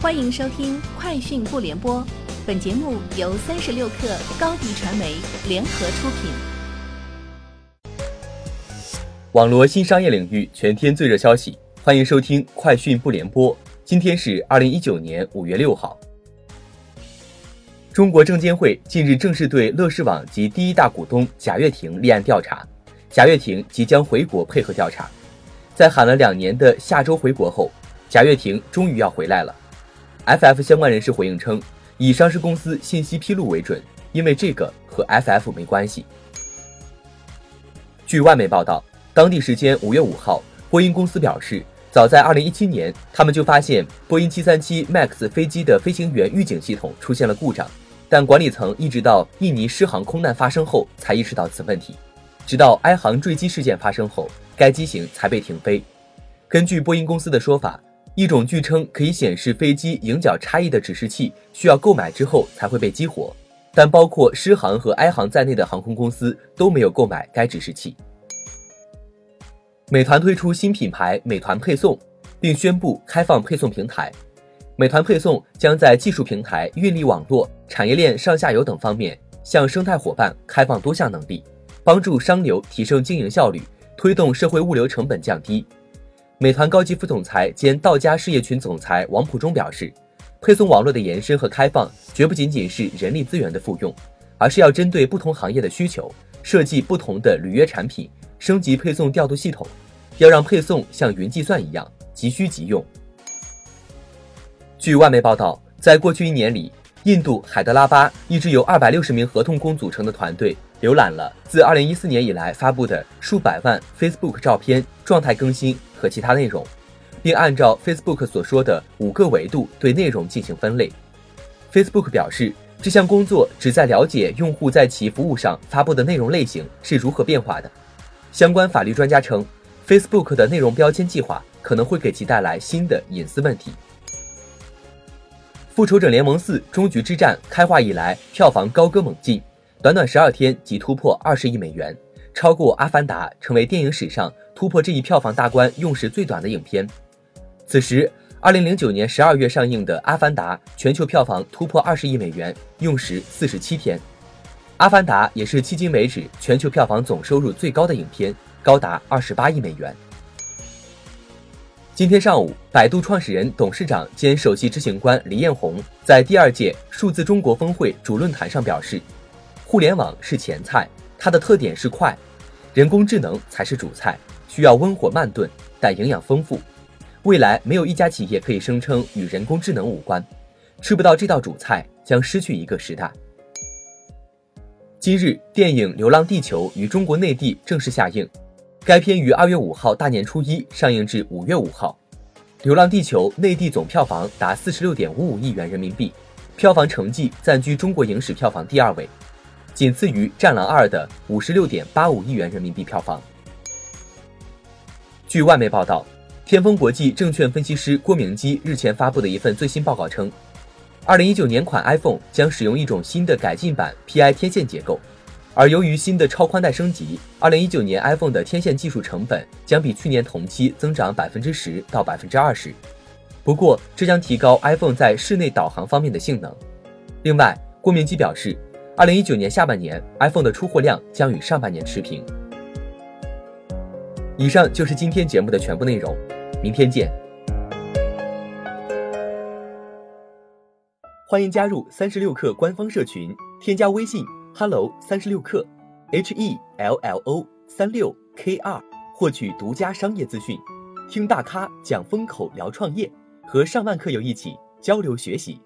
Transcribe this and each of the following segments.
欢迎收听《快讯不联播》，本节目由三十六克高低传媒联合出品。网络新商业领域全天最热消息，欢迎收听《快讯不联播》。今天是二零一九年五月六号。中国证监会近日正式对乐视网及第一大股东贾跃亭立案调查，贾跃亭即将回国配合调查。在喊了两年的下周回国后，贾跃亭终于要回来了。FF 相关人士回应称，以上市公司信息披露为准，因为这个和 FF 没关系。据外媒报道，当地时间五月五号，波音公司表示，早在二零一七年，他们就发现波音七三七 MAX 飞机的飞行员预警系统出现了故障，但管理层一直到印尼失航空难发生后才意识到此问题，直到埃航坠机事件发生后，该机型才被停飞。根据波音公司的说法。一种据称可以显示飞机迎角差异的指示器，需要购买之后才会被激活，但包括狮航和埃航在内的航空公司都没有购买该指示器。美团推出新品牌美团配送，并宣布开放配送平台。美团配送将在技术平台、运力网络、产业链上下游等方面向生态伙伴开放多项能力，帮助商流提升经营效率，推动社会物流成本降低。美团高级副总裁兼道家事业群总裁王普忠表示，配送网络的延伸和开放绝不仅仅是人力资源的复用，而是要针对不同行业的需求，设计不同的履约产品，升级配送调度系统，要让配送像云计算一样即需即用。据外媒报道，在过去一年里，印度海德拉巴一支由二百六十名合同工组成的团队。浏览了自二零一四年以来发布的数百万 Facebook 照片、状态更新和其他内容，并按照 Facebook 所说的五个维度对内容进行分类。Facebook 表示，这项工作旨在了解用户在其服务上发布的内容类型是如何变化的。相关法律专家称，Facebook 的内容标签计划可能会给其带来新的隐私问题。《复仇者联盟四：终局之战》开画以来，票房高歌猛进。短短十二天即突破二十亿美元，超过《阿凡达》，成为电影史上突破这一票房大关用时最短的影片。此时，二零零九年十二月上映的《阿凡达》全球票房突破二十亿美元，用时四十七天。《阿凡达》也是迄今为止全球票房总收入最高的影片，高达二十八亿美元。今天上午，百度创始人、董事长兼首席执行官李彦宏在第二届数字中国峰会主论坛上表示。互联网是前菜，它的特点是快，人工智能才是主菜，需要温火慢炖，但营养丰富。未来没有一家企业可以声称与人工智能无关，吃不到这道主菜将失去一个时代。今日，电影《流浪地球》于中国内地正式下映，该片于二月五号大年初一上映至五月五号，《流浪地球》内地总票房达四十六点五五亿元人民币，票房成绩暂居中国影史票房第二位。仅次于《战狼二》的五十六点八五亿元人民币票房。据外媒报道，天风国际证券分析师郭明基日前发布的一份最新报告称，二零一九年款 iPhone 将使用一种新的改进版 PI 天线结构，而由于新的超宽带升级，二零一九年 iPhone 的天线技术成本将比去年同期增长百分之十到百分之二十。不过，这将提高 iPhone 在室内导航方面的性能。另外，郭明基表示。二零一九年下半年，iPhone 的出货量将与上半年持平。以上就是今天节目的全部内容，明天见。欢迎加入三十六氪官方社群，添加微信 hello 三十六氪，h e l l o 三六 k 二，获取独家商业资讯，听大咖讲风口，聊创业，和上万客友一起交流学习。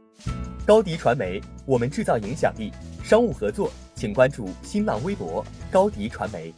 高迪传媒，我们制造影响力。商务合作，请关注新浪微博高迪传媒。